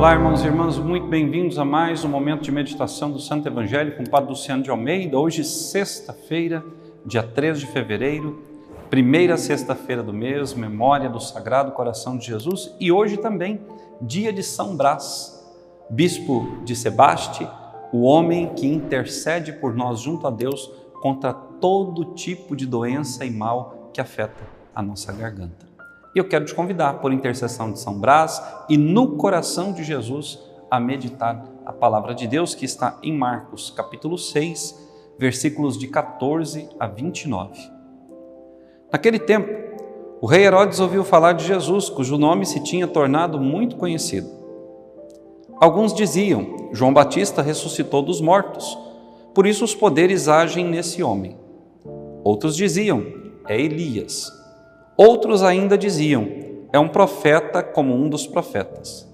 Olá, irmãos e irmãs, muito bem-vindos a mais um momento de meditação do Santo Evangelho com o Padre Luciano de Almeida. Hoje, sexta-feira, dia 3 de fevereiro, primeira sexta-feira do mês, memória do Sagrado Coração de Jesus e hoje também, dia de São Brás, bispo de Sebaste, o homem que intercede por nós junto a Deus contra todo tipo de doença e mal que afeta a nossa garganta. E eu quero te convidar, por intercessão de São Brás e no coração de Jesus, a meditar a palavra de Deus que está em Marcos, capítulo 6, versículos de 14 a 29. Naquele tempo, o rei Herodes ouviu falar de Jesus, cujo nome se tinha tornado muito conhecido. Alguns diziam: João Batista ressuscitou dos mortos, por isso os poderes agem nesse homem. Outros diziam: É Elias. Outros ainda diziam: é um profeta como um dos profetas.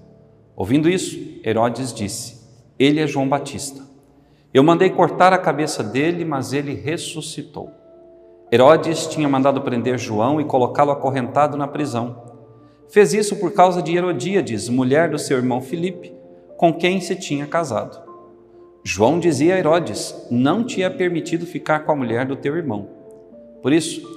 Ouvindo isso, Herodes disse: Ele é João Batista. Eu mandei cortar a cabeça dele, mas ele ressuscitou. Herodes tinha mandado prender João e colocá-lo acorrentado na prisão. Fez isso por causa de Herodíades, mulher do seu irmão Filipe, com quem se tinha casado. João dizia a Herodes: Não te é permitido ficar com a mulher do teu irmão. Por isso,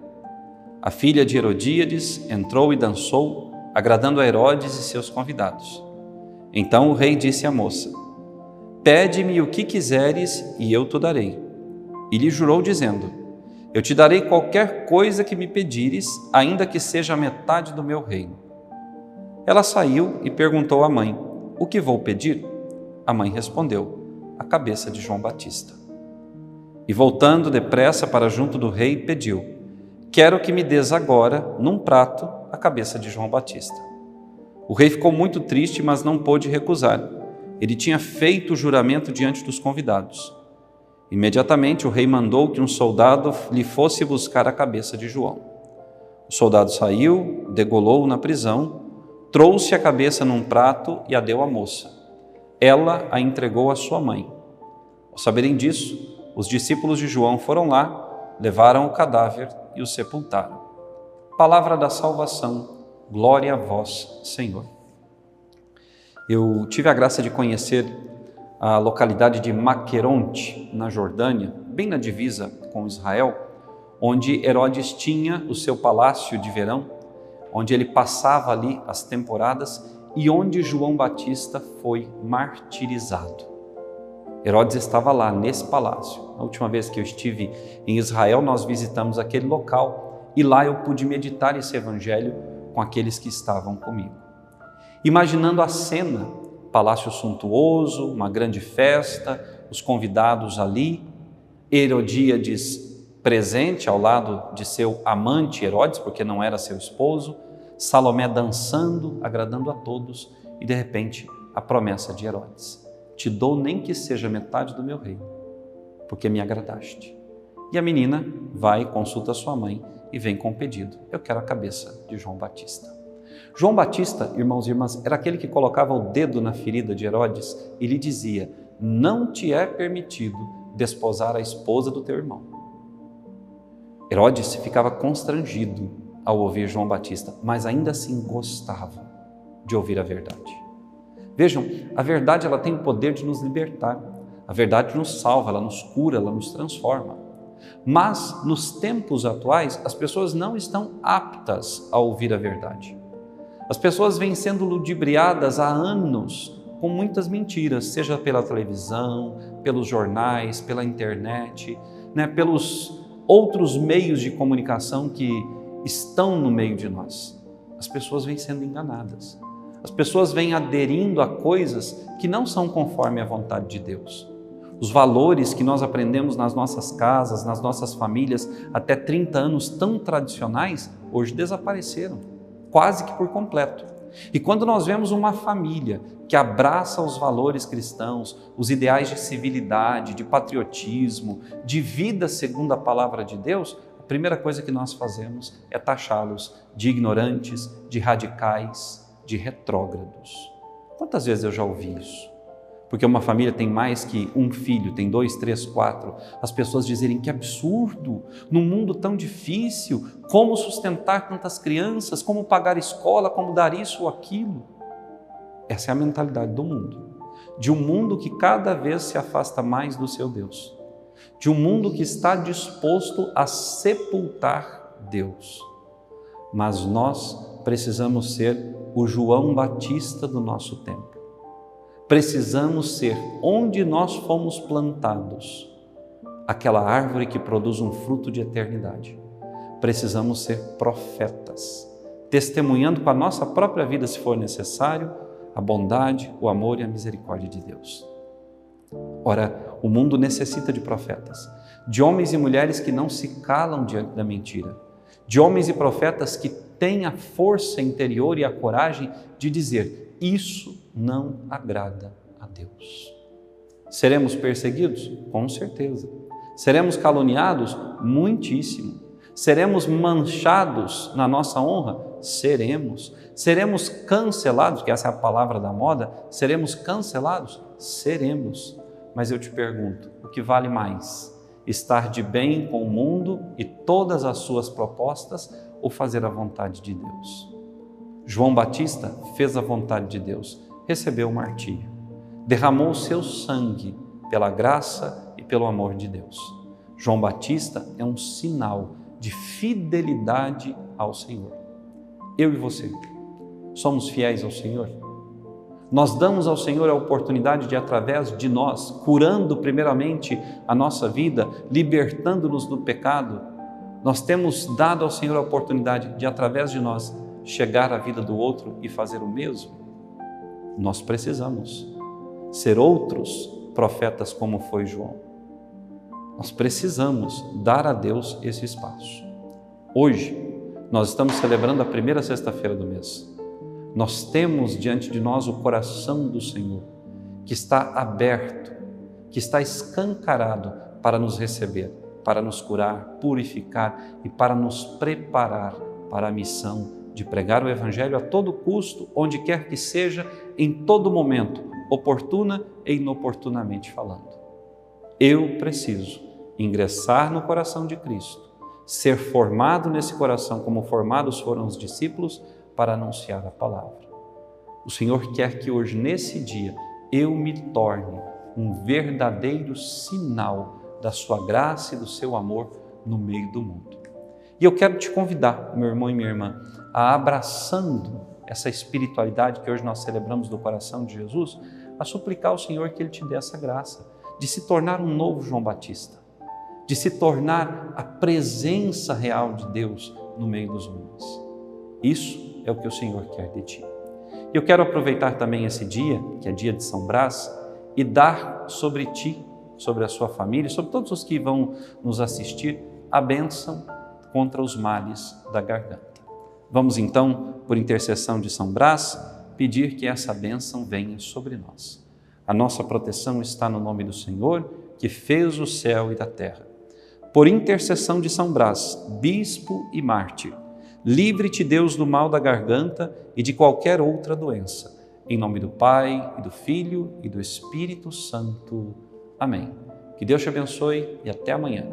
A filha de Herodíades entrou e dançou, agradando a Herodes e seus convidados. Então o rei disse à moça: Pede-me o que quiseres e eu te darei. E lhe jurou, dizendo: Eu te darei qualquer coisa que me pedires, ainda que seja a metade do meu reino. Ela saiu e perguntou à mãe: O que vou pedir? A mãe respondeu: A cabeça de João Batista. E voltando depressa para junto do rei, pediu: Quero que me des agora, num prato, a cabeça de João Batista. O rei ficou muito triste, mas não pôde recusar. Ele tinha feito o juramento diante dos convidados. Imediatamente o rei mandou que um soldado lhe fosse buscar a cabeça de João. O soldado saiu, degolou-o na prisão, trouxe a cabeça num prato e a deu à moça. Ela a entregou à sua mãe. Ao saberem disso, os discípulos de João foram lá, levaram o cadáver e o sepultaram. Palavra da salvação, glória a vós, Senhor. Eu tive a graça de conhecer a localidade de Maqueronte, na Jordânia, bem na divisa com Israel, onde Herodes tinha o seu palácio de verão, onde ele passava ali as temporadas e onde João Batista foi martirizado. Herodes estava lá, nesse palácio. A última vez que eu estive em Israel, nós visitamos aquele local e lá eu pude meditar esse evangelho com aqueles que estavam comigo. Imaginando a cena, palácio suntuoso, uma grande festa, os convidados ali, Herodíades presente ao lado de seu amante Herodes, porque não era seu esposo, Salomé dançando, agradando a todos, e de repente a promessa de Herodes te dou nem que seja metade do meu reino, porque me agradaste. E a menina vai, consulta sua mãe e vem com o pedido: Eu quero a cabeça de João Batista. João Batista, irmãos e irmãs, era aquele que colocava o dedo na ferida de Herodes e lhe dizia: Não te é permitido desposar a esposa do teu irmão. Herodes ficava constrangido ao ouvir João Batista, mas ainda assim gostava de ouvir a verdade. Vejam, a verdade ela tem o poder de nos libertar. A verdade nos salva, ela nos cura, ela nos transforma. Mas nos tempos atuais, as pessoas não estão aptas a ouvir a verdade. As pessoas vêm sendo ludibriadas há anos com muitas mentiras, seja pela televisão, pelos jornais, pela internet, né, pelos outros meios de comunicação que estão no meio de nós. As pessoas vêm sendo enganadas. As pessoas vêm aderindo a coisas que não são conforme a vontade de Deus. Os valores que nós aprendemos nas nossas casas, nas nossas famílias, até 30 anos tão tradicionais, hoje desapareceram, quase que por completo. E quando nós vemos uma família que abraça os valores cristãos, os ideais de civilidade, de patriotismo, de vida segundo a palavra de Deus, a primeira coisa que nós fazemos é taxá-los de ignorantes, de radicais, de retrógrados. Quantas vezes eu já ouvi isso? Porque uma família tem mais que um filho, tem dois, três, quatro. As pessoas dizerem que absurdo, num mundo tão difícil, como sustentar tantas crianças, como pagar escola, como dar isso ou aquilo. Essa é a mentalidade do mundo. De um mundo que cada vez se afasta mais do seu Deus. De um mundo que está disposto a sepultar Deus. Mas nós precisamos ser o João Batista do nosso tempo precisamos ser onde nós fomos plantados, aquela árvore que produz um fruto de eternidade. Precisamos ser profetas, testemunhando com a nossa própria vida, se for necessário, a bondade, o amor e a misericórdia de Deus. Ora, o mundo necessita de profetas, de homens e mulheres que não se calam diante da mentira, de homens e profetas que têm a força interior e a coragem de dizer: Isso não agrada a Deus. Seremos perseguidos? Com certeza. Seremos caluniados? Muitíssimo. Seremos manchados na nossa honra? Seremos. Seremos cancelados, que essa é a palavra da moda, seremos cancelados? Seremos. Mas eu te pergunto, o que vale mais? Estar de bem com o mundo e todas as suas propostas ou fazer a vontade de Deus? João Batista fez a vontade de Deus recebeu o martírio. Derramou o seu sangue pela graça e pelo amor de Deus. João Batista é um sinal de fidelidade ao Senhor. Eu e você somos fiéis ao Senhor? Nós damos ao Senhor a oportunidade de, através de nós, curando primeiramente a nossa vida, libertando-nos do pecado, nós temos dado ao Senhor a oportunidade de, através de nós, chegar à vida do outro e fazer o mesmo? Nós precisamos ser outros profetas como foi João. Nós precisamos dar a Deus esse espaço. Hoje, nós estamos celebrando a primeira sexta-feira do mês. Nós temos diante de nós o coração do Senhor, que está aberto, que está escancarado para nos receber, para nos curar, purificar e para nos preparar para a missão de pregar o Evangelho a todo custo, onde quer que seja, em todo momento, oportuna e inoportunamente falando. Eu preciso ingressar no coração de Cristo, ser formado nesse coração como formados foram os discípulos para anunciar a palavra. O Senhor quer que hoje, nesse dia, eu me torne um verdadeiro sinal da sua graça e do seu amor no meio do mundo. E eu quero te convidar, meu irmão e minha irmã, a abraçando essa espiritualidade que hoje nós celebramos do coração de Jesus, a suplicar ao Senhor que Ele te dê essa graça de se tornar um novo João Batista, de se tornar a presença real de Deus no meio dos homens. Isso é o que o Senhor quer de ti. Eu quero aproveitar também esse dia, que é dia de São Brás, e dar sobre ti, sobre a sua família, sobre todos os que vão nos assistir, a bênção contra os males da garganta. Vamos então, por intercessão de São Brás, pedir que essa bênção venha sobre nós. A nossa proteção está no nome do Senhor, que fez o céu e a terra. Por intercessão de São Brás, bispo e mártir, livre-te Deus do mal da garganta e de qualquer outra doença. Em nome do Pai, e do Filho e do Espírito Santo. Amém. Que Deus te abençoe e até amanhã.